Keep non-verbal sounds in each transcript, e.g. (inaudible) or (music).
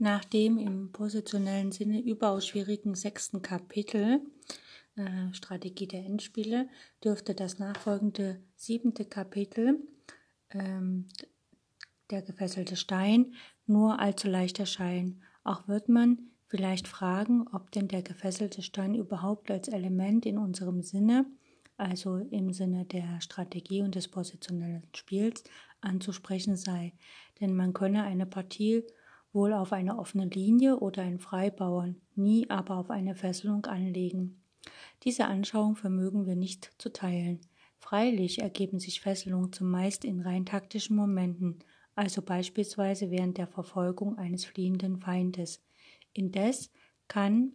Nach dem im positionellen Sinne überaus schwierigen sechsten Kapitel äh, Strategie der Endspiele dürfte das nachfolgende siebente Kapitel ähm, der gefesselte Stein nur allzu leicht erscheinen. Auch wird man vielleicht fragen, ob denn der gefesselte Stein überhaupt als Element in unserem Sinne, also im Sinne der Strategie und des positionellen Spiels, anzusprechen sei. Denn man könne eine Partie wohl auf eine offene Linie oder ein Freibauern, nie aber auf eine Fesselung anlegen. Diese Anschauung vermögen wir nicht zu teilen. Freilich ergeben sich Fesselungen zumeist in rein taktischen Momenten, also beispielsweise während der Verfolgung eines fliehenden Feindes. Indes kann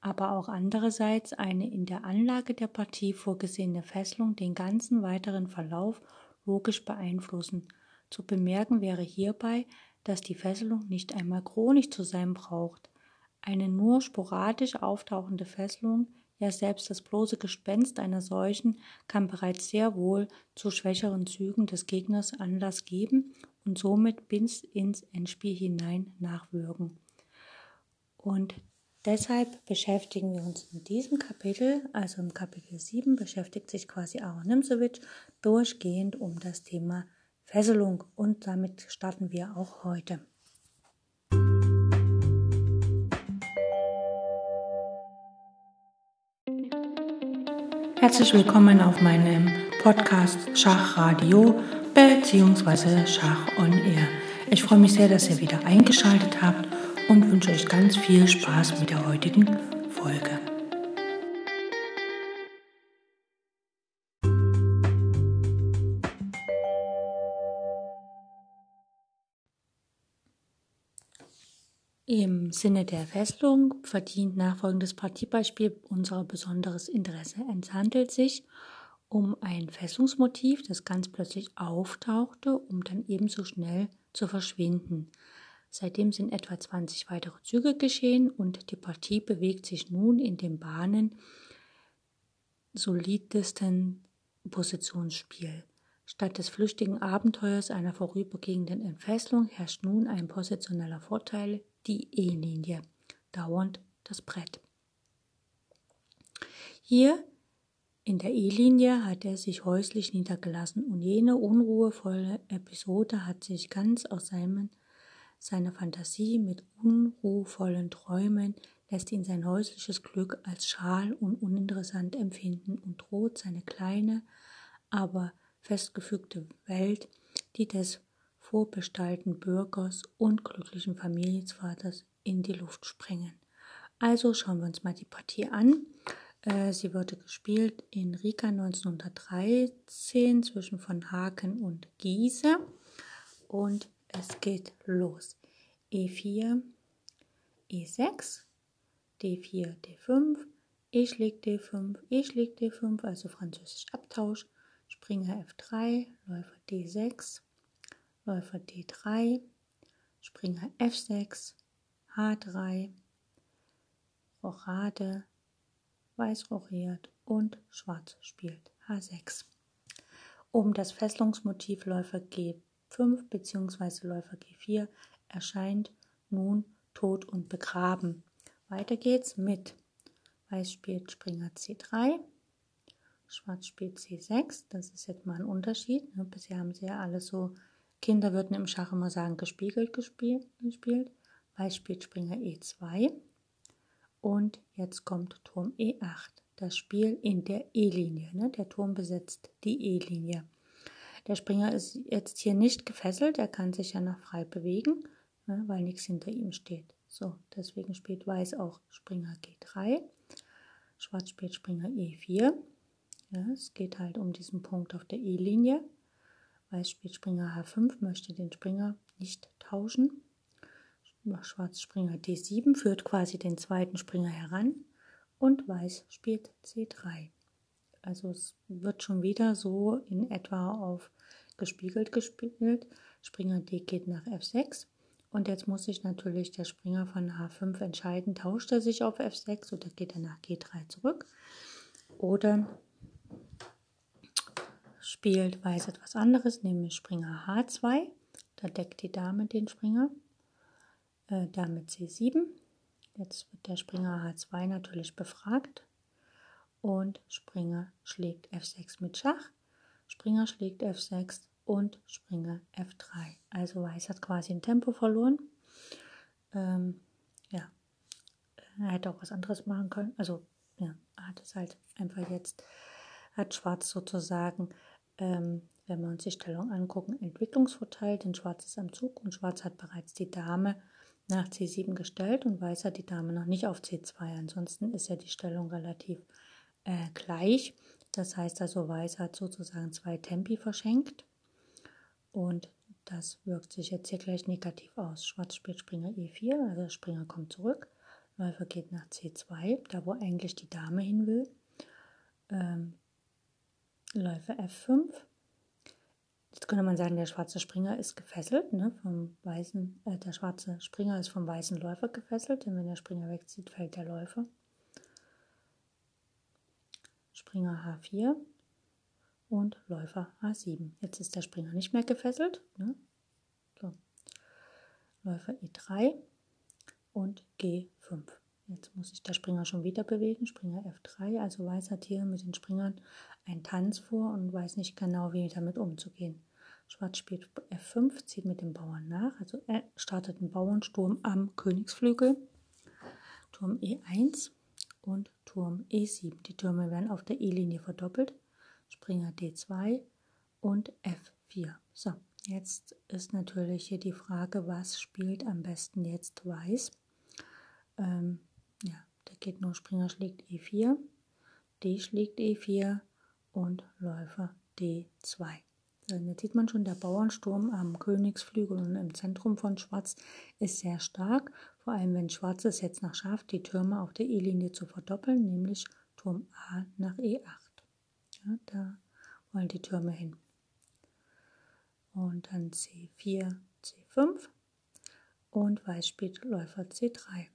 aber auch andererseits eine in der Anlage der Partie vorgesehene Fesselung den ganzen weiteren Verlauf logisch beeinflussen. Zu bemerken wäre hierbei, dass die Fesselung nicht einmal chronisch zu sein braucht. Eine nur sporadisch auftauchende Fesselung, ja selbst das bloße Gespenst einer solchen, kann bereits sehr wohl zu schwächeren Zügen des Gegners Anlass geben und somit bis ins Endspiel hinein nachwirken. Und deshalb beschäftigen wir uns in diesem Kapitel, also im Kapitel 7, beschäftigt sich quasi Aaron Nimzowitsch durchgehend um das Thema Fesselung und damit starten wir auch heute. Herzlich willkommen auf meinem Podcast Schachradio bzw. Schach on Air. Ich freue mich sehr, dass ihr wieder eingeschaltet habt und wünsche euch ganz viel Spaß mit der heutigen Folge. Im Sinne der Fesselung verdient nachfolgendes Partiebeispiel unser besonderes Interesse. Es handelt sich um ein Festungsmotiv, das ganz plötzlich auftauchte, um dann ebenso schnell zu verschwinden. Seitdem sind etwa 20 weitere Züge geschehen und die Partie bewegt sich nun in den Bahnen solidesten Positionsspiel. Statt des flüchtigen Abenteuers einer vorübergehenden Entfesselung herrscht nun ein positioneller Vorteil, die E-Linie, dauernd das Brett. Hier in der E-Linie hat er sich häuslich niedergelassen und jene unruhevolle Episode hat sich ganz aus seinem, seiner Fantasie mit unruhevollen Träumen lässt ihn sein häusliches Glück als schal und uninteressant empfinden und droht seine kleine, aber festgefügte Welt, die des vorbestallten Bürgers und glücklichen Familienvaters in die Luft sprengen. Also schauen wir uns mal die Partie an. Äh, sie wurde gespielt in Riga 1913 zwischen von Haken und Giese. Und es geht los. E4, E6, D4, D5, E schlägt D5, E schlägt D5, also französisch Abtausch, Springer F3, Läufer D6, Läufer D3, Springer F6, H3, Rochade, Weiß rochiert und Schwarz spielt H6. Um das Fesselungsmotiv Läufer G5 bzw. Läufer G4 erscheint nun tot und begraben. Weiter geht's mit Weiß spielt Springer C3, Schwarz spielt C6. Das ist jetzt mal ein Unterschied. Ne? Bisher haben sie ja alle so, Kinder würden im Schach immer sagen, gespiegelt gespielt. gespielt. Weiß spielt Springer E2. Und jetzt kommt Turm E8. Das Spiel in der E-Linie. Ne? Der Turm besetzt die E-Linie. Der Springer ist jetzt hier nicht gefesselt. Er kann sich ja noch frei bewegen, ne? weil nichts hinter ihm steht. So, deswegen spielt Weiß auch Springer G3. Schwarz spielt Springer E4. Ja, es geht halt um diesen Punkt auf der E-Linie. Weiß spielt Springer H5, möchte den Springer nicht tauschen. Schwarz Springer D7 führt quasi den zweiten Springer heran und Weiß spielt C3. Also es wird schon wieder so in etwa auf gespiegelt gespielt. Springer D geht nach F6 und jetzt muss sich natürlich der Springer von H5 entscheiden, tauscht er sich auf F6 oder geht er nach G3 zurück oder spielt Weiß etwas anderes, nämlich Springer H2. Da deckt die Dame den Springer äh, Dame C7. Jetzt wird der Springer H2 natürlich befragt und Springer schlägt F6 mit Schach, Springer schlägt F6 und Springer F3. Also Weiß hat quasi ein Tempo verloren. Ähm, ja, er hätte auch was anderes machen können. Also ja, hat es halt einfach jetzt, hat Schwarz sozusagen, ähm, wenn wir uns die Stellung angucken, Entwicklungsvorteil, denn Schwarz ist am Zug und Schwarz hat bereits die Dame nach C7 gestellt und Weiß hat die Dame noch nicht auf C2. Ansonsten ist ja die Stellung relativ äh, gleich. Das heißt also, Weiß hat sozusagen zwei Tempi verschenkt und das wirkt sich jetzt hier gleich negativ aus. Schwarz spielt Springer E4, also Springer kommt zurück. Läufer geht nach C2, da wo eigentlich die Dame hin will. Ähm, Läufer F5. Jetzt könnte man sagen, der schwarze Springer ist gefesselt, ne, vom weißen, äh, der schwarze Springer ist vom weißen Läufer gefesselt, denn wenn der Springer wegzieht, fällt der Läufer. Springer H4 und Läufer H7. Jetzt ist der Springer nicht mehr gefesselt. Ne? So. Läufer E3 und G5. Jetzt muss sich der Springer schon wieder bewegen. Springer F3. Also Weiß hat hier mit den Springern einen Tanz vor und weiß nicht genau, wie damit umzugehen. Schwarz spielt F5, zieht mit dem Bauern nach. Also er startet einen Bauernsturm am Königsflügel. Turm E1 und Turm E7. Die Türme werden auf der E-Linie verdoppelt. Springer D2 und F4. So, jetzt ist natürlich hier die Frage, was spielt am besten jetzt Weiß? Ähm, ja, da geht Springer schlägt E4, D schlägt E4 und Läufer D2. So, jetzt sieht man schon, der Bauernsturm am Königsflügel und im Zentrum von Schwarz ist sehr stark, vor allem wenn Schwarz es jetzt noch schafft, die Türme auf der E-Linie zu verdoppeln, nämlich Turm A nach E8. Ja, da wollen die Türme hin. Und dann C4, C5 und Weiß spielt Läufer C3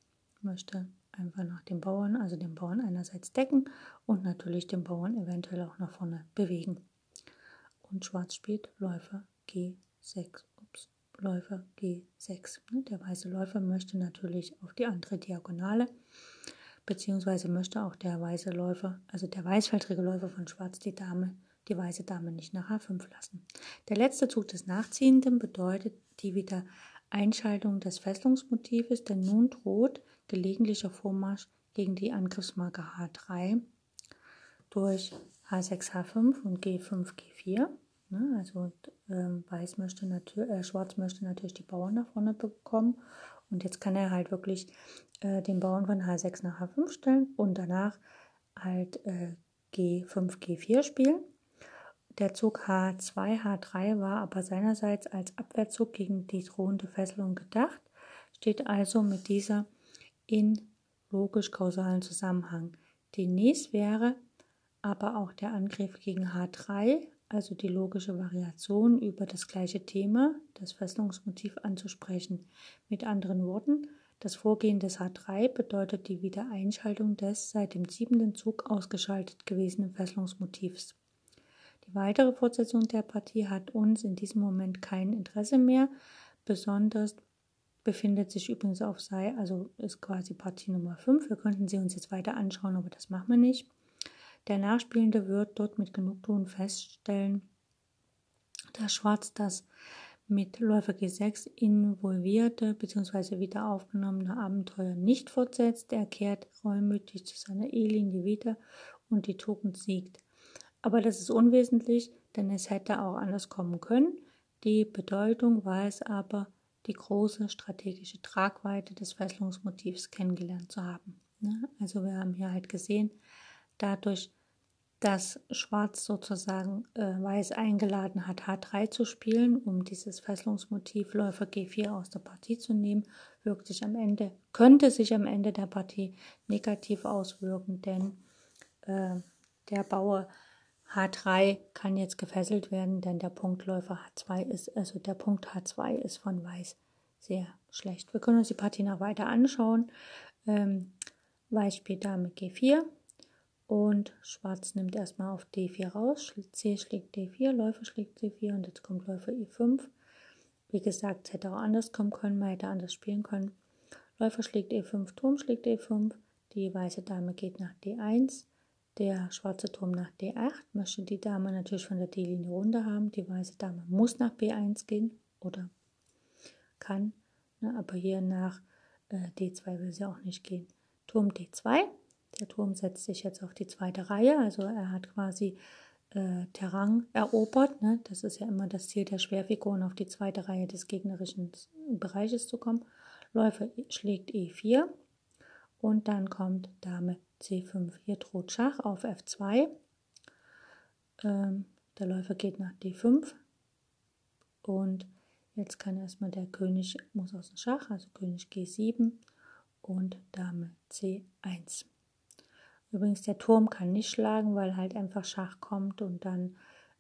möchte einfach nach dem Bauern, also den Bauern einerseits decken und natürlich den Bauern eventuell auch nach vorne bewegen. Und Schwarz spielt Läufer G6. Ups, Läufer G6. Ne, der weiße Läufer möchte natürlich auf die andere Diagonale, beziehungsweise möchte auch der weiße Läufer, also der weißfeldrige Läufer von Schwarz, die Dame, die weiße Dame nicht nach H5 lassen. Der letzte Zug des Nachziehenden bedeutet die wieder Einschaltung des Fesselungsmotives, denn nun droht gelegentlicher Vormarsch gegen die Angriffsmarke H3 durch H6, H5 und G5, G4. Ne, also ähm, Weiß möchte natürlich, äh, Schwarz möchte natürlich die Bauern nach vorne bekommen. Und jetzt kann er halt wirklich äh, den Bauern von H6 nach H5 stellen und danach halt äh, G5, G4 spielen. Der Zug H2, H3 war aber seinerseits als Abwehrzug gegen die drohende Fesselung gedacht, steht also mit dieser in logisch-kausalen Zusammenhang. Demnächst wäre aber auch der Angriff gegen H3, also die logische Variation über das gleiche Thema, das Fesselungsmotiv anzusprechen. Mit anderen Worten, das Vorgehen des H3 bedeutet die Wiedereinschaltung des seit dem siebenten Zug ausgeschaltet gewesenen Fesselungsmotivs. Die weitere Fortsetzung der Partie hat uns in diesem Moment kein Interesse mehr, besonders befindet sich übrigens auf Sei, also ist quasi Partie Nummer 5. Wir könnten sie uns jetzt weiter anschauen, aber das machen wir nicht. Der Nachspielende wird dort mit Genugtuung feststellen, dass Schwarz das mit Läufer G6 involvierte bzw. wieder aufgenommene Abenteuer nicht fortsetzt. Er kehrt reumütig zu seiner E-Linie wieder und die Tugend siegt. Aber das ist unwesentlich, denn es hätte auch anders kommen können. Die Bedeutung war es aber, die große strategische Tragweite des Fesselungsmotivs kennengelernt zu haben. Ne? Also wir haben hier halt gesehen, dadurch, dass Schwarz sozusagen äh, Weiß eingeladen hat, H3 zu spielen, um dieses Fesselungsmotiv Läufer G4 aus der Partie zu nehmen, wirkt sich am Ende, könnte sich am Ende der Partie negativ auswirken, denn äh, der Bauer H3 kann jetzt gefesselt werden, denn der Punktläufer H2 ist, also der Punkt H2 ist von Weiß sehr schlecht. Wir können uns die Partie noch weiter anschauen. Ähm, Weiß spielt Dame G4 und Schwarz nimmt erstmal auf D4 raus. C schlägt D4, Läufer schlägt C4 und jetzt kommt Läufer E5. wie gesagt, es hätte auch anders kommen können, man hätte anders spielen können. Läufer schlägt E5, Turm schlägt E5, die weiße Dame geht nach D1, der schwarze Turm nach D8, möchte die Dame natürlich von der D-Linie runter haben, die weiße Dame muss nach B1 gehen oder kann, ne, aber hier nach äh, D2 will sie auch nicht gehen. Turm D2, der Turm setzt sich jetzt auf die zweite Reihe, also er hat quasi äh, Terrain erobert. Ne? Das ist ja immer das Ziel der Schwerfiguren, auf die zweite Reihe des gegnerischen Bereiches zu kommen. Läufer schlägt E4 und dann kommt Dame C5. Hier droht Schach auf F2. Ähm, der Läufer geht nach D5 und jetzt kann erstmal der König, muss aus dem Schach, also König G7 und Dame C1. Übrigens, der Turm kann nicht schlagen, weil halt einfach Schach kommt und dann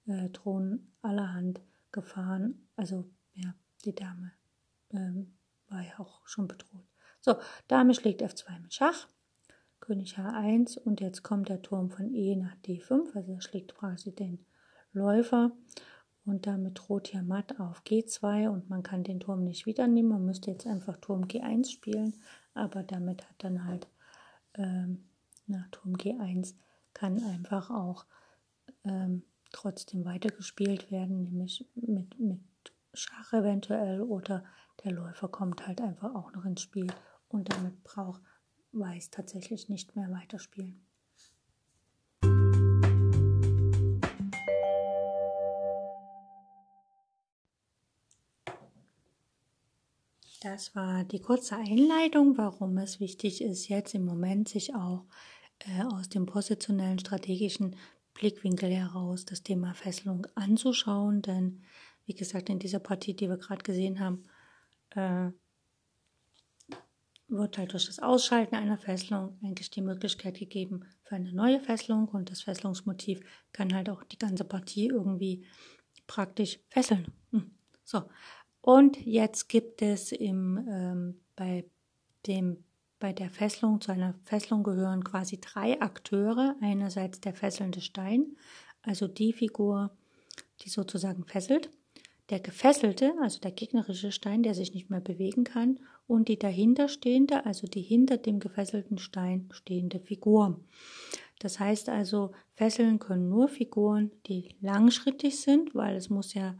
äh, drohen allerhand Gefahren. Also, ja, die Dame ähm, war ja auch schon bedroht. So, Dame schlägt F2 mit Schach, König H1 und jetzt kommt der Turm von E nach D5, also er schlägt quasi den Läufer und damit droht hier Matt auf G2 und man kann den Turm nicht wieder nehmen. Man müsste jetzt einfach Turm G1 spielen, aber damit hat dann halt ähm, na, Turm G1 kann einfach auch ähm, trotzdem weitergespielt werden, nämlich mit, mit Schach eventuell oder der Läufer kommt halt einfach auch noch ins Spiel und damit braucht Weiß tatsächlich nicht mehr weiterspielen. Das war die kurze Einleitung, warum es wichtig ist, jetzt im Moment sich auch äh, aus dem positionellen strategischen Blickwinkel heraus das Thema Fesselung anzuschauen. Denn, wie gesagt, in dieser Partie, die wir gerade gesehen haben, äh, wird halt durch das Ausschalten einer Fesselung eigentlich die Möglichkeit gegeben für eine neue Fesselung und das Fesselungsmotiv kann halt auch die ganze Partie irgendwie praktisch fesseln. Hm. So, und jetzt gibt es im, ähm, bei dem bei der Fesselung, zu einer Fesselung gehören quasi drei Akteure. Einerseits der fesselnde Stein, also die Figur, die sozusagen fesselt. Der gefesselte, also der gegnerische Stein, der sich nicht mehr bewegen kann. Und die dahinterstehende, also die hinter dem gefesselten Stein stehende Figur. Das heißt also, fesseln können nur Figuren, die langschrittig sind, weil es muss ja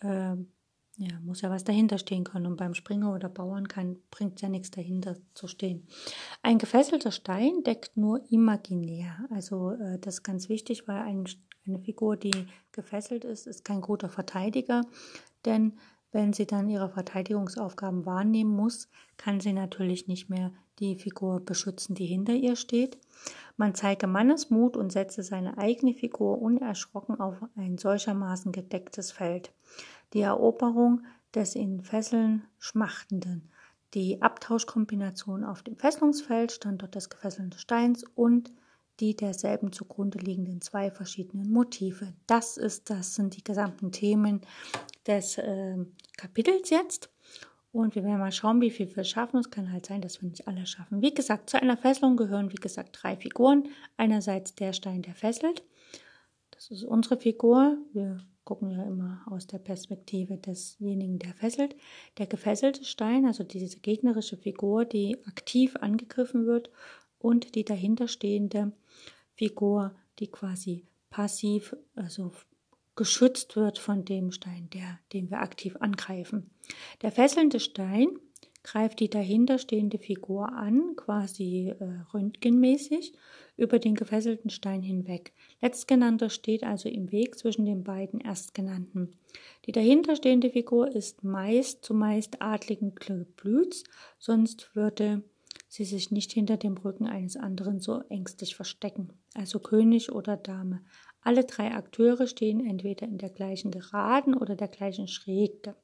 äh, ja, muss ja was dahinter stehen können. Und beim Springer oder Bauern bringt es ja nichts dahinter zu stehen. Ein gefesselter Stein deckt nur imaginär. Also äh, das ist ganz wichtig, weil ein, eine Figur, die gefesselt ist, ist kein guter Verteidiger. Denn wenn sie dann ihre Verteidigungsaufgaben wahrnehmen muss, kann sie natürlich nicht mehr die Figur beschützen, die hinter ihr steht. Man zeige Mannesmut und setze seine eigene Figur unerschrocken auf ein solchermaßen gedecktes Feld die Eroberung des in Fesseln Schmachtenden, die Abtauschkombination auf dem Fesselungsfeld, Standort des gefesselten Steins und die derselben zugrunde liegenden zwei verschiedenen Motive. Das ist, das sind die gesamten Themen des äh, Kapitels jetzt. Und wir werden mal schauen, wie viel wir schaffen. Es kann halt sein, dass wir nicht alle schaffen. Wie gesagt, zu einer Fesselung gehören, wie gesagt, drei Figuren. Einerseits der Stein, der fesselt. Das ist unsere Figur. Wir gucken ja immer aus der Perspektive desjenigen, der fesselt. Der gefesselte Stein, also diese gegnerische Figur, die aktiv angegriffen wird und die dahinterstehende Figur, die quasi passiv, also geschützt wird von dem Stein, der, den wir aktiv angreifen. Der fesselnde Stein greift die dahinterstehende Figur an, quasi äh, röntgenmäßig, über den gefesselten Stein hinweg. Letztgenannter steht also im Weg zwischen den beiden Erstgenannten. Die dahinterstehende Figur ist meist zumeist adligen Geblüts, sonst würde sie sich nicht hinter dem Rücken eines anderen so ängstlich verstecken, also König oder Dame. Alle drei Akteure stehen entweder in der gleichen Geraden oder der gleichen Schrägte.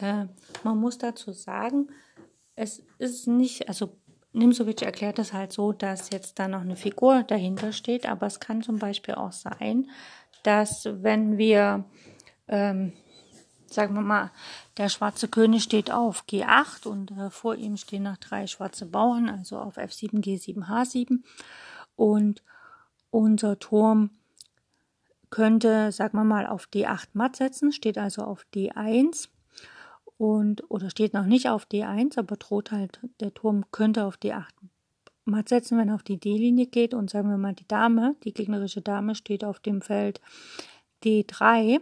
Äh, man muss dazu sagen, es ist nicht, also Nimsovic erklärt es halt so, dass jetzt da noch eine Figur dahinter steht, aber es kann zum Beispiel auch sein, dass wenn wir, ähm, sagen wir mal, der schwarze König steht auf G8 und äh, vor ihm stehen noch drei schwarze Bauern, also auf F7, G7, H7 und unser Turm könnte, sagen wir mal, auf D8 matt setzen, steht also auf D1 und oder steht noch nicht auf D1, aber droht halt, der Turm könnte auf D8 matt setzen, wenn er auf die D-Linie geht. Und sagen wir mal, die Dame, die gegnerische Dame steht auf dem Feld D3,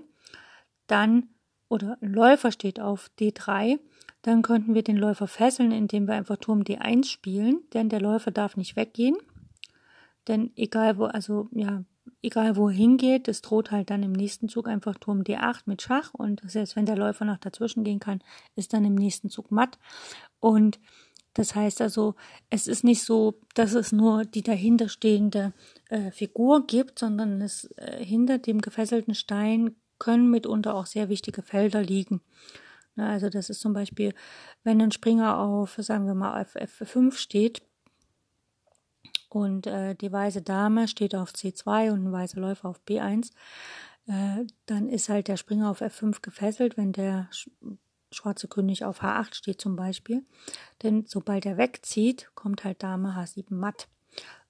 dann oder ein Läufer steht auf D3, dann könnten wir den Läufer fesseln, indem wir einfach Turm D1 spielen, denn der Läufer darf nicht weggehen. Denn egal wo, also ja, egal wo hingeht, es droht halt dann im nächsten Zug einfach Turm D8 mit Schach und selbst wenn der Läufer noch dazwischen gehen kann, ist dann im nächsten Zug matt. Und das heißt also, es ist nicht so, dass es nur die dahinterstehende äh, Figur gibt, sondern es äh, hinter dem gefesselten Stein können mitunter auch sehr wichtige Felder liegen. Na, also das ist zum Beispiel, wenn ein Springer auf, sagen wir mal, auf F5 steht, und äh, die weiße Dame steht auf C2 und ein weißer Läufer auf B1, äh, dann ist halt der Springer auf F5 gefesselt, wenn der sch schwarze König auf H8 steht zum Beispiel. Denn sobald er wegzieht, kommt halt Dame H7 matt.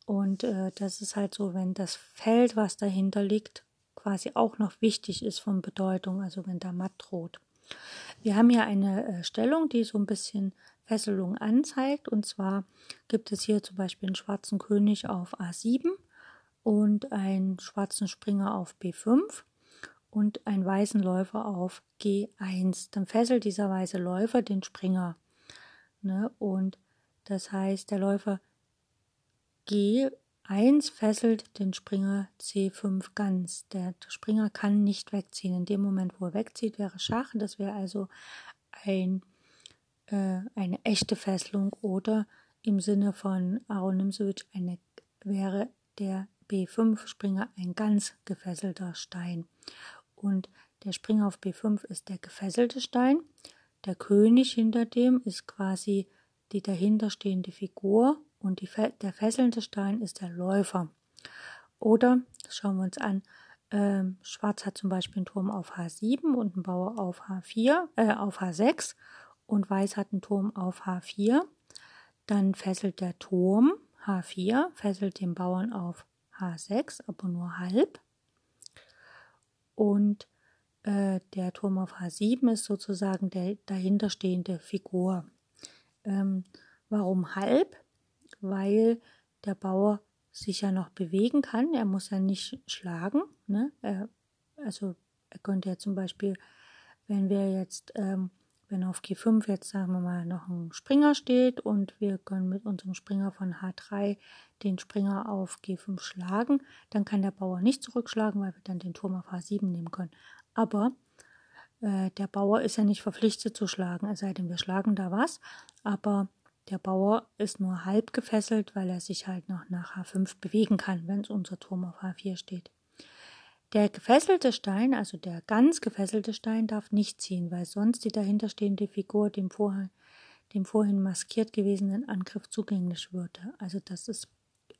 Und äh, das ist halt so, wenn das Feld, was dahinter liegt, quasi auch noch wichtig ist von Bedeutung, also wenn da matt droht. Wir haben hier eine äh, Stellung, die so ein bisschen Fesselung anzeigt. Und zwar gibt es hier zum Beispiel einen schwarzen König auf A7 und einen schwarzen Springer auf B5 und einen weißen Läufer auf G1. Dann fesselt dieser weiße Läufer den Springer. Ne? Und das heißt, der Läufer G1 fesselt den Springer C5 ganz. Der Springer kann nicht wegziehen. In dem Moment, wo er wegzieht, wäre Schach. Das wäre also ein äh, eine echte Fesselung oder im Sinne von Aaron Nimzowitsch eine, wäre der B5-Springer ein ganz gefesselter Stein. Und der Springer auf B5 ist der gefesselte Stein. Der König hinter dem ist quasi die dahinterstehende Figur und die, der fesselnde Stein ist der Läufer. Oder, schauen wir uns an, äh, Schwarz hat zum Beispiel einen Turm auf H7 und einen Bauer auf H4, äh, auf H6 und Weiß hat einen Turm auf H4. Dann fesselt der Turm H4, fesselt den Bauern auf H6, aber nur halb. Und äh, der Turm auf H7 ist sozusagen der dahinterstehende Figur. Ähm, warum halb? Weil der Bauer sich ja noch bewegen kann. Er muss ja nicht schlagen. Ne? Er, also er könnte ja zum Beispiel, wenn wir jetzt ähm, wenn auf G5 jetzt sagen wir mal noch ein Springer steht und wir können mit unserem Springer von H3 den Springer auf G5 schlagen, dann kann der Bauer nicht zurückschlagen, weil wir dann den Turm auf H7 nehmen können. Aber äh, der Bauer ist ja nicht verpflichtet zu schlagen, es sei denn, wir schlagen da was. Aber der Bauer ist nur halb gefesselt, weil er sich halt noch nach H5 bewegen kann, wenn unser Turm auf H4 steht. Der gefesselte Stein, also der ganz gefesselte Stein, darf nicht ziehen, weil sonst die dahinterstehende Figur dem vorhin, dem vorhin maskiert gewesenen Angriff zugänglich würde. Also das ist,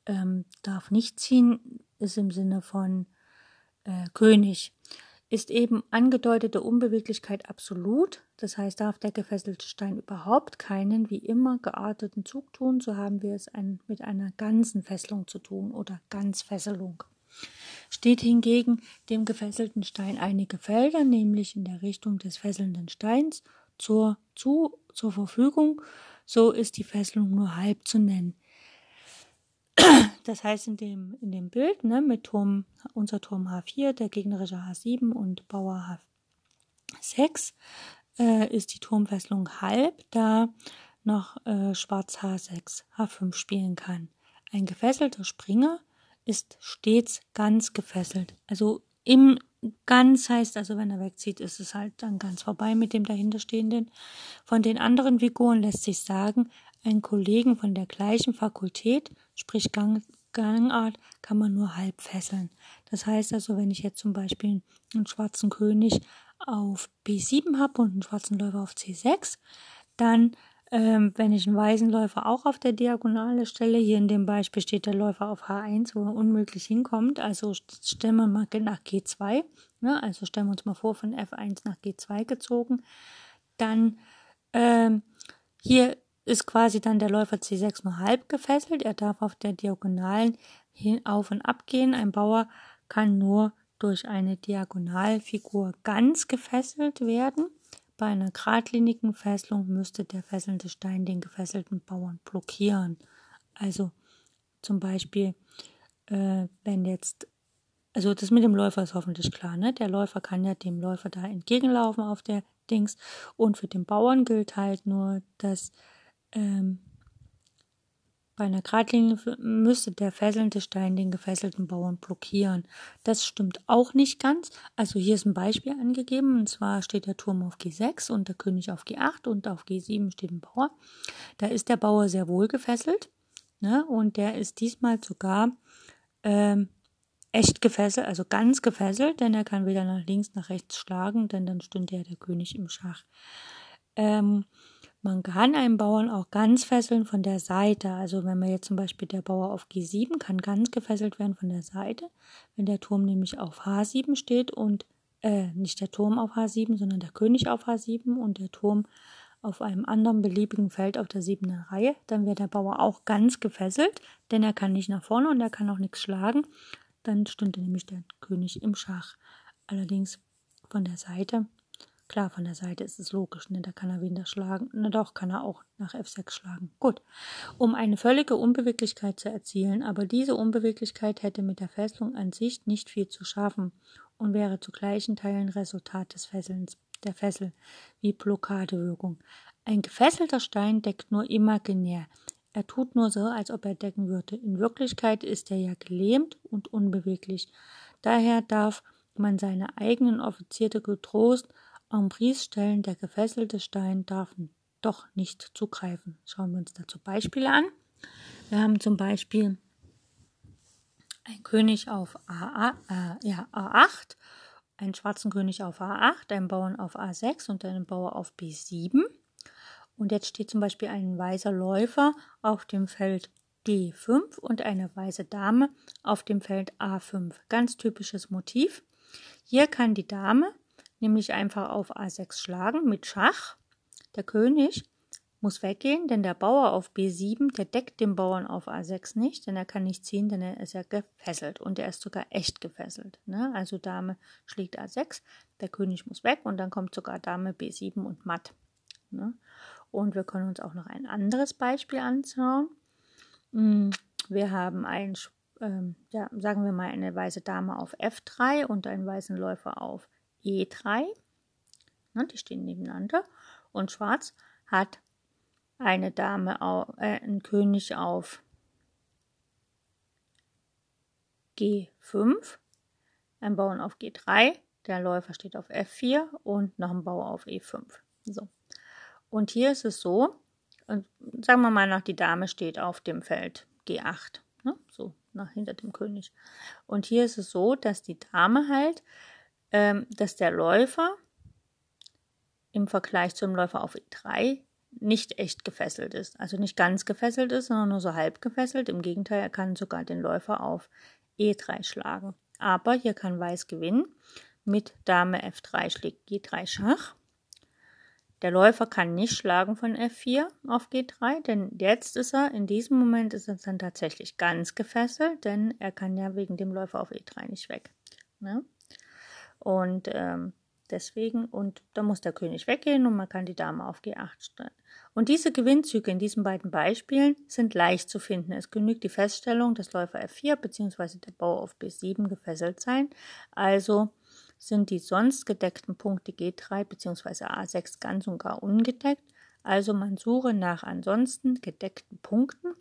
ähm, darf nicht ziehen, ist im Sinne von äh, König. Ist eben angedeutete Unbeweglichkeit absolut, das heißt, darf der gefesselte Stein überhaupt keinen wie immer gearteten Zug tun, so haben wir es ein, mit einer ganzen Fesselung zu tun oder Ganzfesselung steht hingegen dem gefesselten Stein einige Felder, nämlich in der Richtung des fesselnden Steins, zur, zu, zur Verfügung, so ist die Fesselung nur halb zu nennen. Das heißt, in dem, in dem Bild ne, mit Turm, unser Turm H4, der gegnerische H7 und Bauer H6 äh, ist die Turmfesselung halb, da noch äh, Schwarz H6, H5 spielen kann. Ein gefesselter Springer ist stets ganz gefesselt. Also im ganz heißt also, wenn er wegzieht, ist es halt dann ganz vorbei mit dem dahinterstehenden. Von den anderen Figuren lässt sich sagen, einen Kollegen von der gleichen Fakultät, sprich Gang, Gangart, kann man nur halb fesseln. Das heißt also, wenn ich jetzt zum Beispiel einen schwarzen König auf B7 habe und einen schwarzen Läufer auf C6, dann ähm, wenn ich einen weißen Läufer auch auf der Diagonale stelle, hier in dem Beispiel steht der Läufer auf H1, wo er unmöglich hinkommt, also stellen wir mal nach G2, ne? also stellen wir uns mal vor, von F1 nach G2 gezogen, dann ähm, hier ist quasi dann der Läufer C6 nur halb gefesselt, er darf auf der Diagonalen hin, auf und ab gehen, ein Bauer kann nur durch eine Diagonalfigur ganz gefesselt werden. Bei einer geradlinigen Fesselung müsste der fesselnde Stein den gefesselten Bauern blockieren. Also zum Beispiel, äh, wenn jetzt, also das mit dem Läufer ist hoffentlich klar, ne? Der Läufer kann ja dem Läufer da entgegenlaufen auf der Dings. Und für den Bauern gilt halt nur, dass ähm, bei einer Gradlinie müsste der fesselnde Stein den gefesselten Bauern blockieren. Das stimmt auch nicht ganz. Also hier ist ein Beispiel angegeben. Und zwar steht der Turm auf G6 und der König auf G8 und auf G7 steht ein Bauer. Da ist der Bauer sehr wohl gefesselt. Ne? Und der ist diesmal sogar ähm, echt gefesselt, also ganz gefesselt, denn er kann weder nach links nach rechts schlagen, denn dann stünde ja der König im Schach. Ähm, man kann einen Bauern auch ganz fesseln von der Seite. Also wenn man jetzt zum Beispiel der Bauer auf G7 kann ganz gefesselt werden von der Seite. Wenn der Turm nämlich auf H7 steht und äh, nicht der Turm auf H7, sondern der König auf H7 und der Turm auf einem anderen beliebigen Feld auf der siebten Reihe, dann wird der Bauer auch ganz gefesselt, denn er kann nicht nach vorne und er kann auch nichts schlagen. Dann stünde nämlich der König im Schach. Allerdings von der Seite Klar, von der Seite ist es logisch, ne? da kann er wieder schlagen. Na doch, kann er auch nach F6 schlagen. Gut. Um eine völlige Unbeweglichkeit zu erzielen, aber diese Unbeweglichkeit hätte mit der Fesselung an sich nicht viel zu schaffen und wäre zu gleichen Teilen Resultat des Fesselns, der Fessel, wie Blockadewirkung. Ein gefesselter Stein deckt nur imaginär. Er tut nur so, als ob er decken würde. In Wirklichkeit ist er ja gelähmt und unbeweglich. Daher darf man seine eigenen Offiziere getrost Prise stellen, der gefesselte Stein darf doch nicht zugreifen. Schauen wir uns dazu Beispiele an. Wir haben zum Beispiel ein König auf A, äh, ja, A8, einen schwarzen König auf A8, einen Bauern auf A6 und einen Bauer auf B7. Und jetzt steht zum Beispiel ein weißer Läufer auf dem Feld D5 und eine weiße Dame auf dem Feld A5. Ganz typisches Motiv. Hier kann die Dame nämlich einfach auf A6 schlagen mit Schach. Der König muss weggehen, denn der Bauer auf B7, der deckt den Bauern auf A6 nicht, denn er kann nicht ziehen, denn er ist ja gefesselt und er ist sogar echt gefesselt. Ne? Also Dame schlägt A6, der König muss weg und dann kommt sogar Dame B7 und matt. Ne? Und wir können uns auch noch ein anderes Beispiel anschauen. Hm, wir haben ein, ähm, ja, sagen wir mal, eine weiße Dame auf F3 und einen weißen Läufer auf E3. Ne, die stehen nebeneinander. Und Schwarz hat eine Dame, äh, einen König auf G5, ein Bauern auf G3, der Läufer steht auf F4 und noch ein Bauer auf E5. So. Und hier ist es so, sagen wir mal nach, die Dame steht auf dem Feld G8, ne? so nach hinter dem König. Und hier ist es so, dass die Dame halt ähm, dass der Läufer im Vergleich zum Läufer auf E3 nicht echt gefesselt ist. Also nicht ganz gefesselt ist, sondern nur so halb gefesselt. Im Gegenteil, er kann sogar den Läufer auf E3 schlagen. Aber hier kann Weiß gewinnen. Mit Dame F3 schlägt G3 Schach. Der Läufer kann nicht schlagen von F4 auf G3, denn jetzt ist er, in diesem Moment ist er dann tatsächlich ganz gefesselt, denn er kann ja wegen dem Läufer auf E3 nicht weg. Ne? Und ähm, deswegen, und da muss der König weggehen und man kann die Dame auf G8 stellen. Und diese Gewinnzüge in diesen beiden Beispielen sind leicht zu finden. Es genügt die Feststellung, dass Läufer F4 bzw. der Bauer auf B7 gefesselt sein. Also sind die sonst gedeckten Punkte G3 bzw. A6 ganz und gar ungedeckt. Also man suche nach ansonsten gedeckten Punkten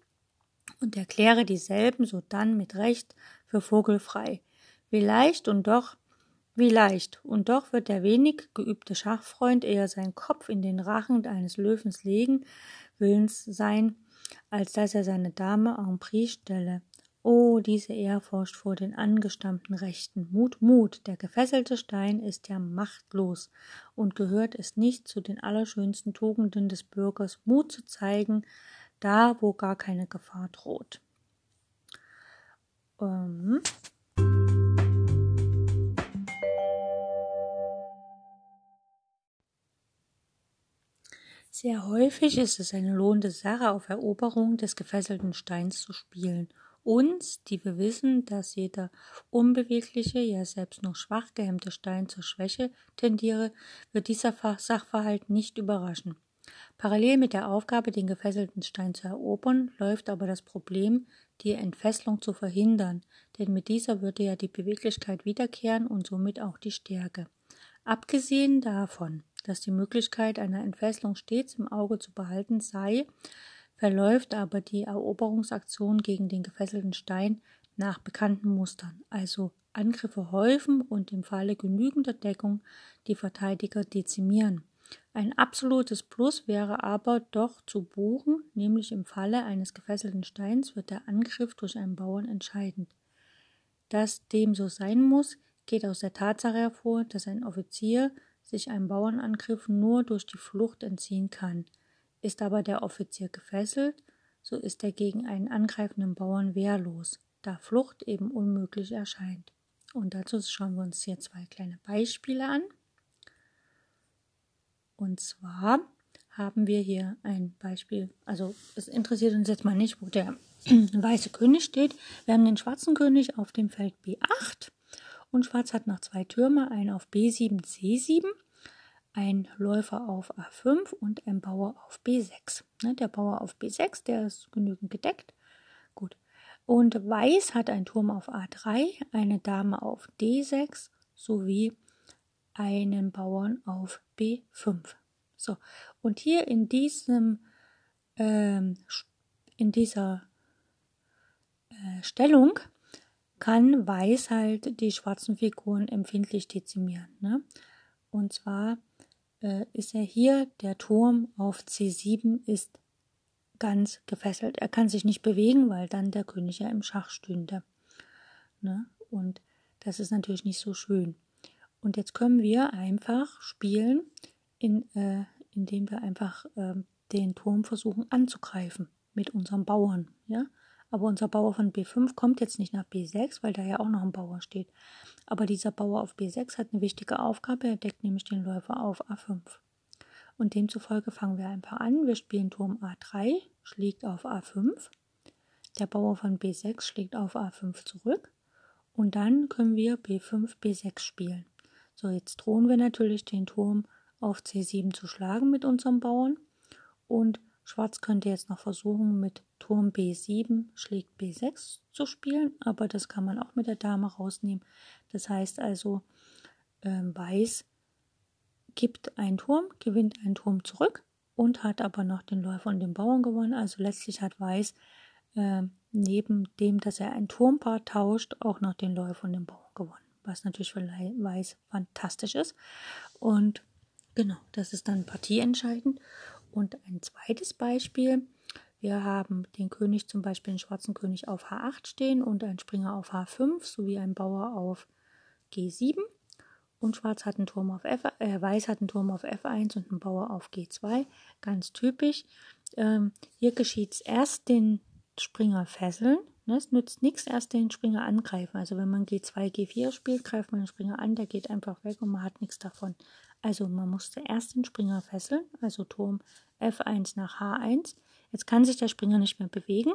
und erkläre dieselben so dann mit Recht für vogelfrei. Wie leicht und doch wie leicht, und doch wird der wenig geübte Schachfreund eher seinen Kopf in den Rachen eines Löwens legen willens sein, als dass er seine Dame en prise stelle. Oh, diese Ehrfurcht vor den angestammten Rechten. Mut, Mut, der gefesselte Stein ist ja machtlos und gehört es nicht zu den allerschönsten Tugenden des Bürgers, Mut zu zeigen, da wo gar keine Gefahr droht. Ähm. Sehr häufig ist es eine lohnende Sache, auf Eroberung des gefesselten Steins zu spielen, uns, die wir wissen, dass jeder unbewegliche, ja selbst noch schwach gehemmte Stein zur Schwäche tendiere, wird dieser Sachverhalt nicht überraschen. Parallel mit der Aufgabe, den gefesselten Stein zu erobern, läuft aber das Problem, die Entfesselung zu verhindern, denn mit dieser würde ja die Beweglichkeit wiederkehren und somit auch die Stärke. Abgesehen davon, dass die Möglichkeit einer Entfesselung stets im Auge zu behalten sei, verläuft aber die Eroberungsaktion gegen den gefesselten Stein nach bekannten Mustern, also Angriffe häufen und im Falle genügender Deckung die Verteidiger dezimieren. Ein absolutes Plus wäre aber doch zu buchen, nämlich im Falle eines gefesselten Steins wird der Angriff durch einen Bauern entscheidend. Dass dem so sein muss, geht aus der Tatsache hervor, dass ein Offizier sich einem Bauernangriff nur durch die Flucht entziehen kann. Ist aber der Offizier gefesselt, so ist er gegen einen angreifenden Bauern wehrlos, da Flucht eben unmöglich erscheint. Und dazu schauen wir uns hier zwei kleine Beispiele an. Und zwar haben wir hier ein Beispiel, also es interessiert uns jetzt mal nicht, wo der (clears throat) weiße König steht. Wir haben den schwarzen König auf dem Feld B8 und Schwarz hat noch zwei Türme, einen auf B7, C7 ein Läufer auf A5 und ein Bauer auf B6. Ne, der Bauer auf B6, der ist genügend gedeckt. Gut. Und Weiß hat einen Turm auf A3, eine Dame auf D6 sowie einen Bauern auf B5. So, und hier in diesem ähm, in dieser äh, Stellung kann Weiß halt die schwarzen Figuren empfindlich dezimieren. Ne? Und zwar äh, ist er hier, der Turm auf C7 ist ganz gefesselt. Er kann sich nicht bewegen, weil dann der König ja im Schach stünde. Ne? Und das ist natürlich nicht so schön. Und jetzt können wir einfach spielen, in, äh, indem wir einfach äh, den Turm versuchen anzugreifen mit unserem Bauern. Ja? Aber unser Bauer von B5 kommt jetzt nicht nach B6, weil da ja auch noch ein Bauer steht. Aber dieser Bauer auf B6 hat eine wichtige Aufgabe, er deckt nämlich den Läufer auf A5. Und demzufolge fangen wir einfach an. Wir spielen Turm A3, schlägt auf A5. Der Bauer von B6 schlägt auf A5 zurück. Und dann können wir B5, B6 spielen. So, jetzt drohen wir natürlich den Turm auf C7 zu schlagen mit unserem Bauern. Und Schwarz könnte jetzt noch versuchen, mit Turm B7 schlägt B6 zu spielen, aber das kann man auch mit der Dame rausnehmen. Das heißt also, äh, Weiß gibt einen Turm, gewinnt einen Turm zurück und hat aber noch den Läufer und den Bauern gewonnen. Also letztlich hat Weiß äh, neben dem, dass er ein Turmpaar tauscht, auch noch den Läufer und den Bauern gewonnen. Was natürlich für Weiß fantastisch ist. Und genau, das ist dann partieentscheidend. Und ein zweites Beispiel, wir haben den König zum Beispiel den schwarzen König auf H8 stehen und einen Springer auf H5 sowie einen Bauer auf G7. Und Schwarz hat einen Turm auf F, äh, Weiß hat einen Turm auf F1 und einen Bauer auf G2. Ganz typisch. Ähm, hier geschieht es erst den Springer fesseln. Ne? Es nützt nichts, erst den Springer angreifen. Also wenn man G2, G4 spielt, greift man den Springer an, der geht einfach weg und man hat nichts davon. Also man musste erst den Springer fesseln, also Turm F1 nach H1. Jetzt kann sich der Springer nicht mehr bewegen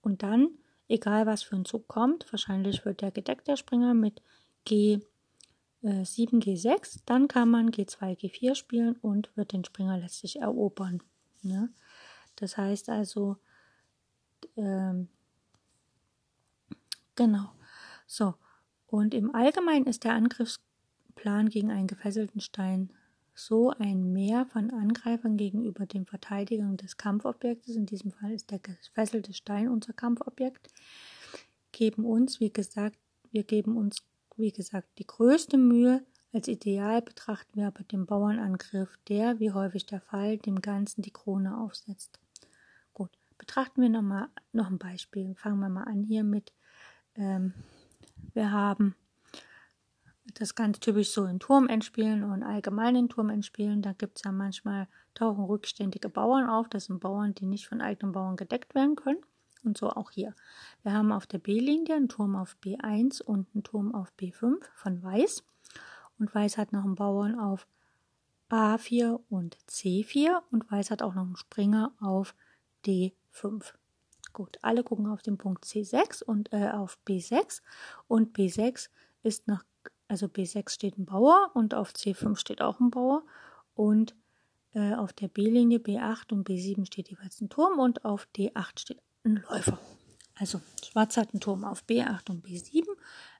und dann, egal was für ein Zug kommt, wahrscheinlich wird der gedeckt, der Springer mit G7, äh, G6, dann kann man G2, G4 spielen und wird den Springer letztlich erobern. Ne? Das heißt also, ähm, genau, so. Und im Allgemeinen ist der Angriffs Plan gegen einen gefesselten Stein so ein Mehr von Angreifern gegenüber den Verteidigern des Kampfobjektes, in diesem Fall ist der gefesselte Stein unser Kampfobjekt, geben uns, wie gesagt, wir geben uns, wie gesagt, die größte Mühe. Als Ideal betrachten wir aber den Bauernangriff, der, wie häufig der Fall, dem Ganzen die Krone aufsetzt. Gut, betrachten wir nochmal noch ein Beispiel. Fangen wir mal an hier mit, ähm, wir haben das ganz typisch so in Turmendspielen und allgemein in Turmendspielen. Da gibt es ja manchmal, tauchen rückständige Bauern auf. Das sind Bauern, die nicht von eigenen Bauern gedeckt werden können. Und so auch hier. Wir haben auf der B-Linie einen Turm auf B1 und einen Turm auf B5 von Weiß. Und Weiß hat noch einen Bauern auf A4 und C4 und Weiß hat auch noch einen Springer auf D5. Gut, alle gucken auf den Punkt C6 und äh, auf B6 und B6 ist nach, also B6 steht ein Bauer und auf C5 steht auch ein Bauer und äh, auf der B-Linie B8 und B7 steht jeweils ein Turm und auf D8 steht ein Läufer. Also Schwarz hat einen Turm auf B8 und B7,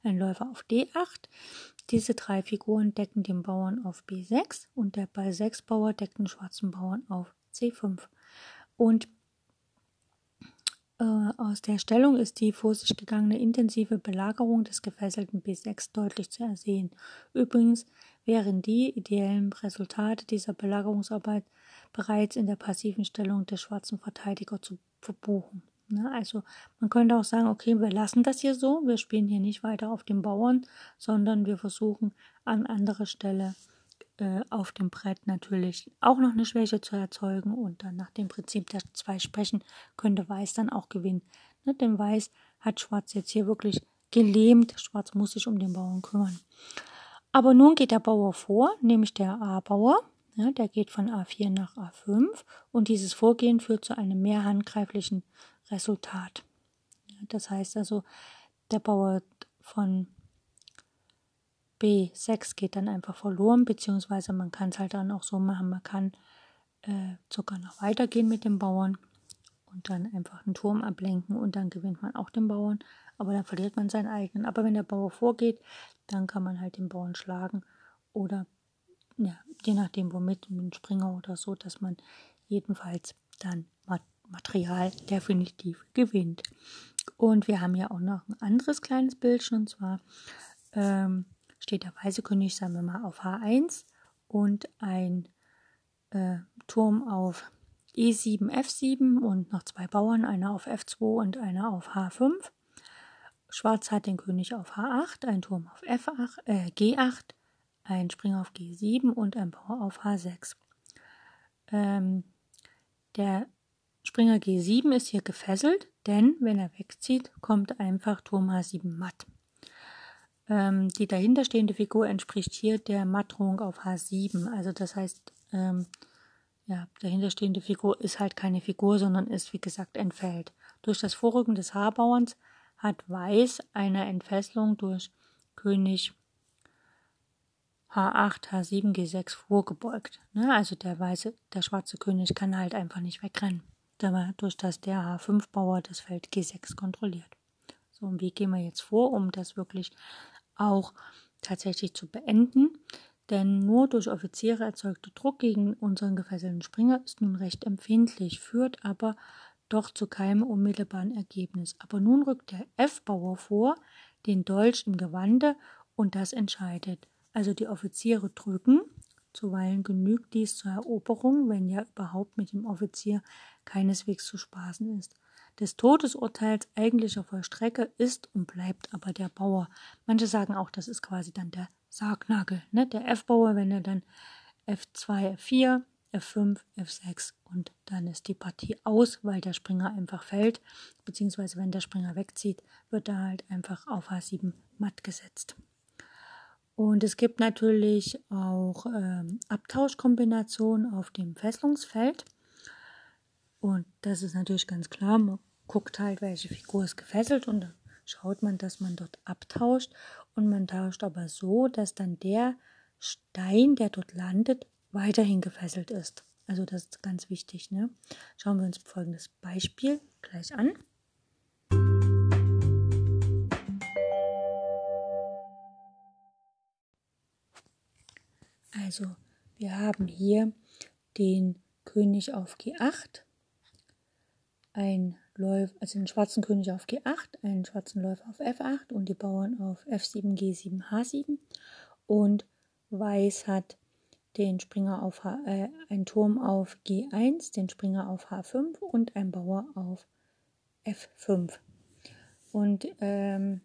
ein Läufer auf D8. Diese drei Figuren decken den Bauern auf B6 und der Ball 6 Bauer deckt den schwarzen Bauern auf C5. Und aus der Stellung ist die vor sich gegangene intensive Belagerung des gefesselten B6 deutlich zu ersehen. Übrigens wären die ideellen Resultate dieser Belagerungsarbeit bereits in der passiven Stellung des schwarzen Verteidiger zu verbuchen. Ne? Also man könnte auch sagen, okay, wir lassen das hier so, wir spielen hier nicht weiter auf den Bauern, sondern wir versuchen an anderer Stelle äh, auf dem Brett natürlich auch noch eine Schwäche zu erzeugen und dann nach dem Prinzip der zwei Sprechen könnte Weiß dann auch gewinnen. Ne? Denn Weiß hat Schwarz jetzt hier wirklich gelähmt. Schwarz muss sich um den Bauern kümmern. Aber nun geht der Bauer vor, nämlich der A-Bauer. Ja, der geht von A4 nach A5 und dieses Vorgehen führt zu einem mehr handgreiflichen Resultat. Ja, das heißt also, der Bauer von B6 geht dann einfach verloren, beziehungsweise man kann es halt dann auch so machen, man kann äh, sogar noch weitergehen mit dem Bauern und dann einfach einen Turm ablenken und dann gewinnt man auch den Bauern, aber dann verliert man seinen eigenen. Aber wenn der Bauer vorgeht, dann kann man halt den Bauern schlagen oder ja, je nachdem womit, mit einem Springer oder so, dass man jedenfalls dann Material definitiv gewinnt. Und wir haben ja auch noch ein anderes kleines Bildchen und zwar ähm, steht der weiße König, sagen wir mal, auf H1 und ein äh, Turm auf E7, F7 und noch zwei Bauern, einer auf F2 und einer auf H5. Schwarz hat den König auf H8, ein Turm auf F8, äh, G8, ein Springer auf G7 und ein Bauer auf H6. Ähm, der Springer G7 ist hier gefesselt, denn wenn er wegzieht, kommt einfach Turm H7 matt. Ähm, die dahinterstehende Figur entspricht hier der Mattdrohung auf H7. Also das heißt, ähm, ja, dahinterstehende Figur ist halt keine Figur, sondern ist, wie gesagt, Feld. Durch das Vorrücken des Haarbauerns hat Weiß eine Entfesselung durch König H8, H7, G6 vorgebeugt. Ne? Also der weiße, der schwarze König kann halt einfach nicht wegrennen, dadurch, dass der H5-Bauer das Feld G6 kontrolliert. So, und wie gehen wir jetzt vor, um das wirklich auch tatsächlich zu beenden, denn nur durch Offiziere erzeugter Druck gegen unseren gefesselten Springer ist nun recht empfindlich, führt aber doch zu keinem unmittelbaren Ergebnis. Aber nun rückt der F-Bauer vor, den Dolch im Gewande, und das entscheidet. Also die Offiziere drücken, zuweilen genügt dies zur Eroberung, wenn ja überhaupt mit dem Offizier keineswegs zu spaßen ist des Todesurteils eigentlicher Vollstrecker ist und bleibt aber der Bauer. Manche sagen auch, das ist quasi dann der Sargnagel, ne? der F-Bauer, wenn er dann F2, F4, F5, F6 und dann ist die Partie aus, weil der Springer einfach fällt, beziehungsweise wenn der Springer wegzieht, wird er halt einfach auf H7 matt gesetzt. Und es gibt natürlich auch ähm, Abtauschkombinationen auf dem Fesselungsfeld. Und das ist natürlich ganz klar. Man guckt halt, welche Figur ist gefesselt und dann schaut man, dass man dort abtauscht. Und man tauscht aber so, dass dann der Stein, der dort landet, weiterhin gefesselt ist. Also das ist ganz wichtig. Ne? Schauen wir uns folgendes Beispiel gleich an. Also wir haben hier den König auf G8 ein Läufer, also den schwarzen König auf G8, einen schwarzen Läufer auf F8 und die Bauern auf F7, G7, H7. Und Weiß hat den Springer auf H, äh, einen Turm auf G1, den Springer auf H5 und ein Bauer auf F5. Und ähm,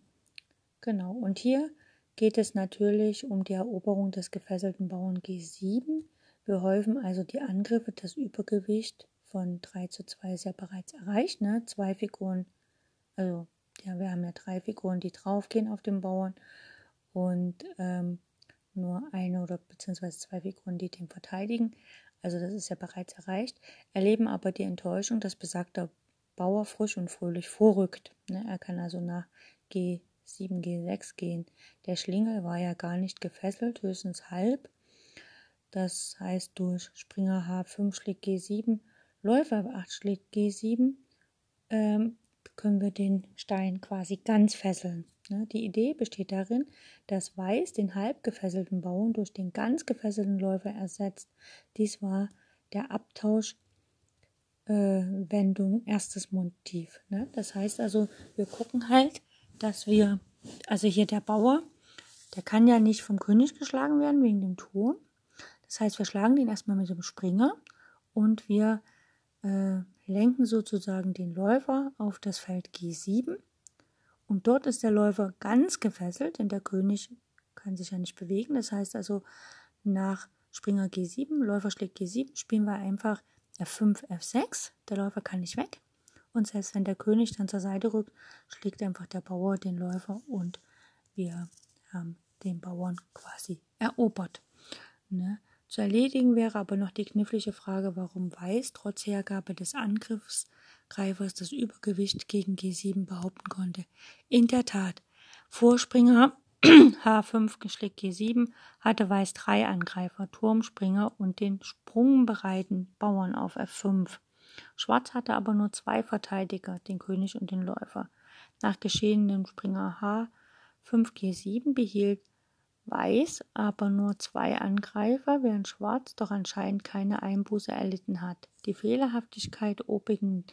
genau, und hier geht es natürlich um die Eroberung des gefesselten Bauern G7. Wir häufen also die Angriffe, das Übergewicht von 3 zu 2 ist ja bereits erreicht. Ne? Zwei Figuren, also ja, wir haben ja drei Figuren, die draufgehen auf den Bauern und ähm, nur eine oder beziehungsweise zwei Figuren, die den verteidigen. Also das ist ja bereits erreicht. Erleben aber die Enttäuschung, dass besagter Bauer frisch und fröhlich vorrückt. Ne? Er kann also nach G7, G6 gehen. Der Schlingel war ja gar nicht gefesselt, höchstens halb. Das heißt, durch Springer H5 schlägt G7, Läufer F8 schlägt G7, ähm, können wir den Stein quasi ganz fesseln. Ne? Die Idee besteht darin, dass Weiß den halb gefesselten Bauern durch den ganz gefesselten Läufer ersetzt. Dies war der Abtausch äh, Wendung erstes Motiv. Ne? Das heißt also, wir gucken halt, dass wir, also hier der Bauer, der kann ja nicht vom König geschlagen werden wegen dem Turm. Das heißt, wir schlagen den erstmal mit dem Springer und wir äh, lenken sozusagen den Läufer auf das Feld G7 und dort ist der Läufer ganz gefesselt, denn der König kann sich ja nicht bewegen. Das heißt also, nach Springer G7, Läufer schlägt G7, spielen wir einfach F5, F6. Der Läufer kann nicht weg. Und selbst wenn der König dann zur Seite rückt, schlägt einfach der Bauer den Läufer und wir haben den Bauern quasi erobert. Ne? Zu erledigen wäre aber noch die knifflige Frage, warum Weiß trotz Hergabe des Angriffsgreifers das Übergewicht gegen G7 behaupten konnte. In der Tat, Vorspringer H5 geschlägt G7 hatte Weiß drei Angreifer, Turmspringer und den sprungbereiten Bauern auf F5. Schwarz hatte aber nur zwei Verteidiger, den König und den Läufer. Nach geschehenem Springer H5 G7 behielt Weiß aber nur zwei Angreifer, während Schwarz doch anscheinend keine Einbuße erlitten hat. Die Fehlerhaftigkeit obigen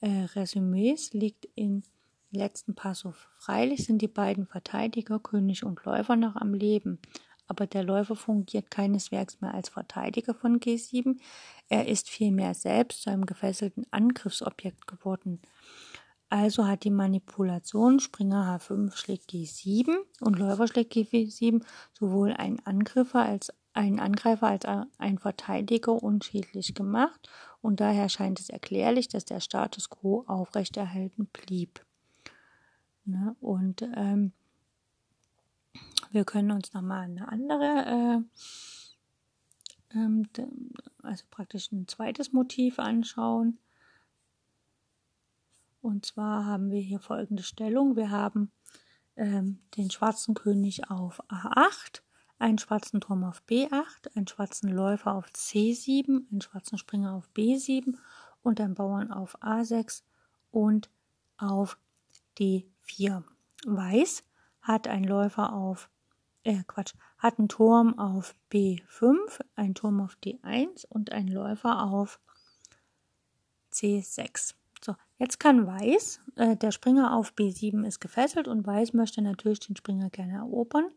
äh, Resümees liegt in letzten Passo. Freilich sind die beiden Verteidiger, König und Läufer, noch am Leben, aber der Läufer fungiert keineswegs mehr als Verteidiger von G7, er ist vielmehr selbst zu einem gefesselten Angriffsobjekt geworden. Also hat die Manipulation Springer H5 schlägt G7 und Läufer schlägt G7 sowohl einen Angreifer als einen Angreifer als ein Verteidiger unschädlich gemacht und daher scheint es erklärlich, dass der Status quo aufrechterhalten blieb. Ne? Und ähm, wir können uns nochmal eine andere, äh, ähm, also praktisch ein zweites Motiv anschauen. Und zwar haben wir hier folgende Stellung. Wir haben ähm, den schwarzen König auf A8, einen schwarzen Turm auf B8, einen schwarzen Läufer auf C7, einen schwarzen Springer auf B7 und einen Bauern auf A6 und auf D4. Weiß hat einen Läufer auf, äh Quatsch, hat einen Turm auf B5, einen Turm auf D1 und einen Läufer auf C6. Jetzt kann Weiß, äh, der Springer auf B7 ist gefesselt und Weiß möchte natürlich den Springer gerne erobern,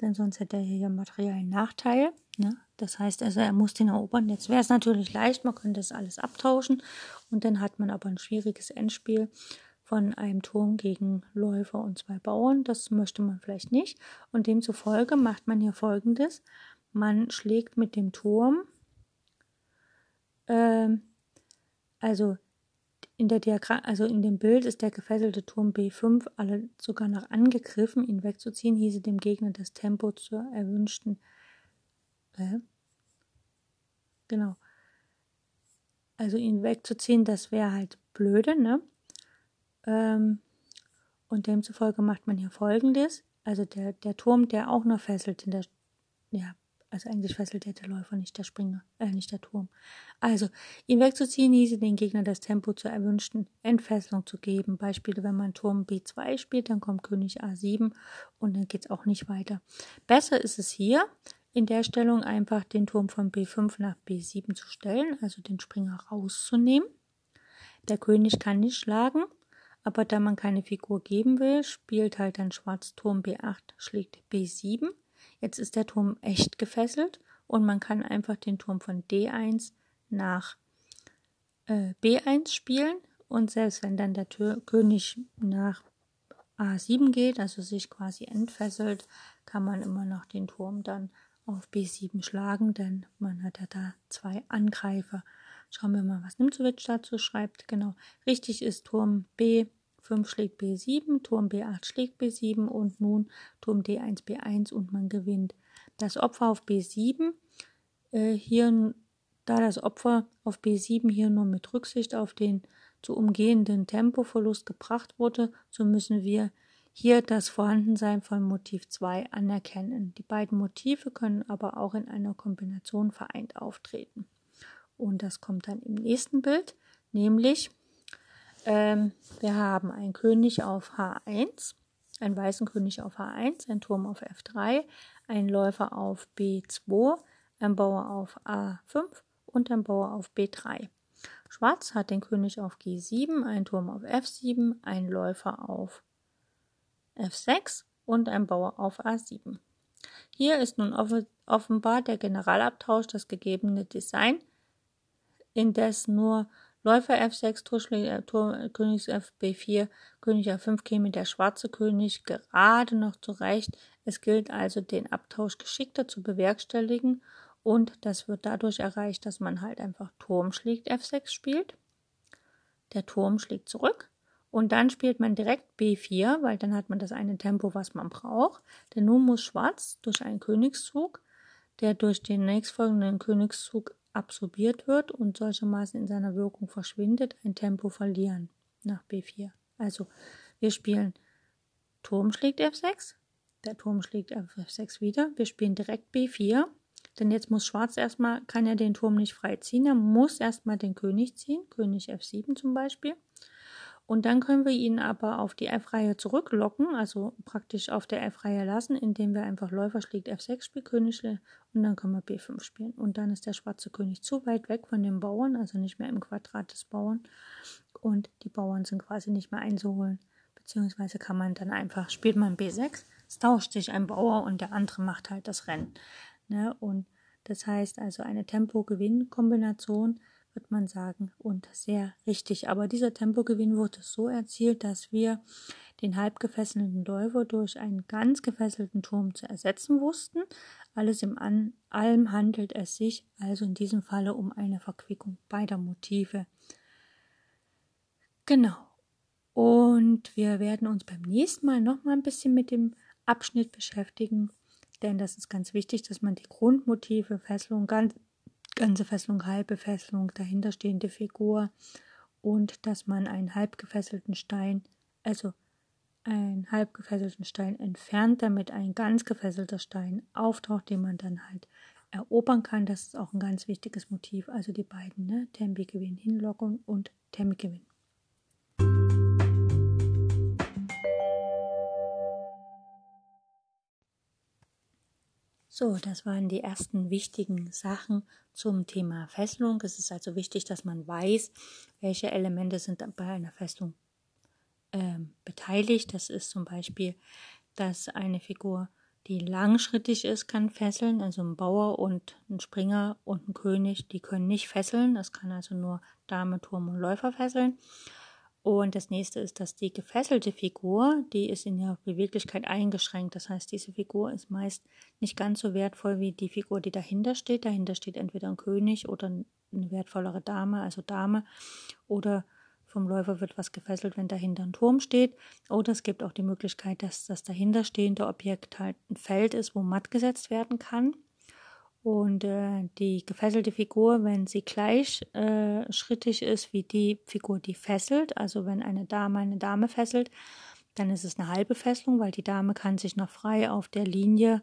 denn sonst hätte er hier einen materiellen Nachteil. Ne? Das heißt also, er muss den erobern. Jetzt wäre es natürlich leicht, man könnte das alles abtauschen und dann hat man aber ein schwieriges Endspiel von einem Turm gegen Läufer und zwei Bauern. Das möchte man vielleicht nicht. Und demzufolge macht man hier folgendes. Man schlägt mit dem Turm, äh, also in der Diagramm, also in dem Bild ist der gefesselte Turm B5 alle sogar noch angegriffen. Ihn wegzuziehen hieße dem Gegner das Tempo zur erwünschten. Äh, genau. Also ihn wegzuziehen, das wäre halt blöde, ne? Ähm, und demzufolge macht man hier folgendes. Also der, der Turm, der auch noch fesselt in der, ja, also eigentlich fesselt der, Läufer, nicht der Springer, äh, nicht der Turm. Also, ihn wegzuziehen hieße den Gegner das Tempo zur erwünschten Entfesselung zu geben. Beispiele, wenn man Turm B2 spielt, dann kommt König A7 und dann geht es auch nicht weiter. Besser ist es hier, in der Stellung einfach den Turm von B5 nach B7 zu stellen, also den Springer rauszunehmen. Der König kann nicht schlagen, aber da man keine Figur geben will, spielt halt dann Schwarz Turm B8 schlägt B7. Jetzt ist der Turm echt gefesselt und man kann einfach den Turm von D1 nach äh, B1 spielen und selbst wenn dann der Tür König nach A7 geht, also sich quasi entfesselt, kann man immer noch den Turm dann auf B7 schlagen, denn man hat ja da zwei Angreifer. Schauen wir mal, was Nimzowitsch dazu schreibt. Genau, richtig ist Turm B5 schlägt B7, Turm B8 schlägt B7 und nun Turm D1 B1 und man gewinnt. Das Opfer auf B7, äh, hier da das Opfer auf B7 hier nur mit Rücksicht auf den zu umgehenden Tempoverlust gebracht wurde, so müssen wir hier das Vorhandensein von Motiv 2 anerkennen. Die beiden Motive können aber auch in einer Kombination vereint auftreten. Und das kommt dann im nächsten Bild, nämlich ähm, wir haben einen König auf H1, einen weißen König auf H1, einen Turm auf F3, einen Läufer auf B2, einen Bauer auf A5 und einen Bauer auf B3. Schwarz hat den König auf G7, einen Turm auf F7, einen Läufer auf F6 und ein Bauer auf A7. Hier ist nun offenbar der Generalabtausch das gegebene Design, indes nur Läufer F6, Turschläger, Tur, König F B4, König A5 käme der schwarze König gerade noch zurecht. Es gilt also, den Abtausch geschickter zu bewerkstelligen und das wird dadurch erreicht, dass man halt einfach Turm schlägt F6 spielt. Der Turm schlägt zurück und dann spielt man direkt B4, weil dann hat man das eine Tempo, was man braucht. Denn nun muss Schwarz durch einen Königszug, der durch den nächstfolgenden Königszug absorbiert wird und solchermaßen in seiner Wirkung verschwindet, ein Tempo verlieren nach B4. Also wir spielen Turm schlägt F6, der Turm schlägt F6 wieder, wir spielen direkt B4, denn jetzt muss Schwarz erstmal, kann er den Turm nicht frei ziehen, er muss erstmal den König ziehen, König F7 zum Beispiel. Und dann können wir ihn aber auf die F-Reihe zurücklocken, also praktisch auf der F-Reihe lassen, indem wir einfach Läufer schlägt F6 spielen, König und dann können wir B5 spielen. Und dann ist der schwarze König zu weit weg von den Bauern, also nicht mehr im Quadrat des Bauern. Und die Bauern sind quasi nicht mehr einzuholen. Beziehungsweise kann man dann einfach, spielt man B6, es tauscht sich ein Bauer und der andere macht halt das Rennen. Ne? Und das heißt also eine Tempo-Gewinn-Kombination wird man sagen, und sehr richtig. Aber dieser Tempogewinn wurde so erzielt, dass wir den halb gefesselten Läufer durch einen ganz gefesselten Turm zu ersetzen wussten. Alles im An allem handelt es sich also in diesem Falle um eine Verquickung beider Motive. Genau. Und wir werden uns beim nächsten Mal noch mal ein bisschen mit dem Abschnitt beschäftigen, denn das ist ganz wichtig, dass man die Grundmotive, Fesselung ganz ganze Fesselung, halbe Fesselung, dahinterstehende Figur und dass man einen halb gefesselten Stein, also einen halb gefesselten Stein entfernt, damit ein ganz gefesselter Stein auftaucht, den man dann halt erobern kann. Das ist auch ein ganz wichtiges Motiv. Also die beiden, ne? Tempi-Gewinn, Hinlockung und Tempi-Gewinn. So, das waren die ersten wichtigen Sachen zum Thema Fesselung. Es ist also wichtig, dass man weiß, welche Elemente sind bei einer Fesselung ähm, beteiligt. Das ist zum Beispiel, dass eine Figur, die langschrittig ist, kann fesseln. Also ein Bauer und ein Springer und ein König, die können nicht fesseln. Das kann also nur Dame, Turm und Läufer fesseln. Und das nächste ist, dass die gefesselte Figur, die ist in ihrer Beweglichkeit eingeschränkt. Das heißt, diese Figur ist meist nicht ganz so wertvoll wie die Figur, die dahinter steht. Dahinter steht entweder ein König oder eine wertvollere Dame, also Dame. Oder vom Läufer wird was gefesselt, wenn dahinter ein Turm steht. Oder es gibt auch die Möglichkeit, dass das dahinterstehende Objekt halt ein Feld ist, wo matt gesetzt werden kann. Und äh, die gefesselte Figur, wenn sie gleichschrittig äh, ist wie die Figur, die fesselt, also wenn eine Dame eine Dame fesselt, dann ist es eine halbe Fesselung, weil die Dame kann sich noch frei auf der Linie,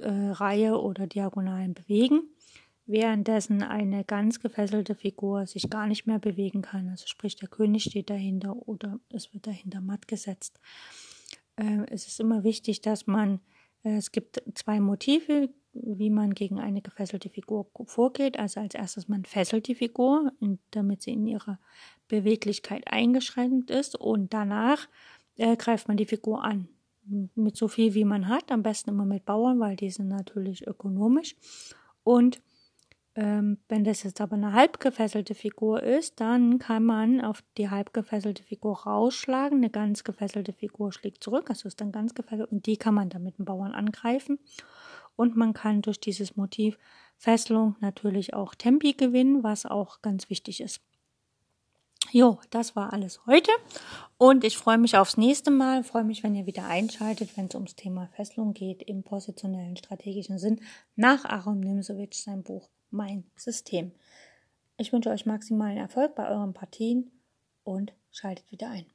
äh, Reihe oder Diagonalen bewegen, währenddessen eine ganz gefesselte Figur sich gar nicht mehr bewegen kann. Also sprich, der König steht dahinter oder es wird dahinter matt gesetzt. Äh, es ist immer wichtig, dass man, äh, es gibt zwei Motive, wie man gegen eine gefesselte Figur vorgeht. Also als erstes, man fesselt die Figur, damit sie in ihrer Beweglichkeit eingeschränkt ist und danach äh, greift man die Figur an. Mit so viel, wie man hat, am besten immer mit Bauern, weil die sind natürlich ökonomisch. Und ähm, wenn das jetzt aber eine halb gefesselte Figur ist, dann kann man auf die halb gefesselte Figur rausschlagen. Eine ganz gefesselte Figur schlägt zurück, also ist dann ganz gefesselt und die kann man dann mit dem Bauern angreifen und man kann durch dieses Motiv Fesselung natürlich auch Tempi gewinnen, was auch ganz wichtig ist. Jo, das war alles heute und ich freue mich aufs nächste Mal. freue mich, wenn ihr wieder einschaltet, wenn es ums Thema Fesselung geht im positionellen strategischen Sinn nach Aron Nimsewitsch sein Buch Mein System. Ich wünsche euch maximalen Erfolg bei euren Partien und schaltet wieder ein.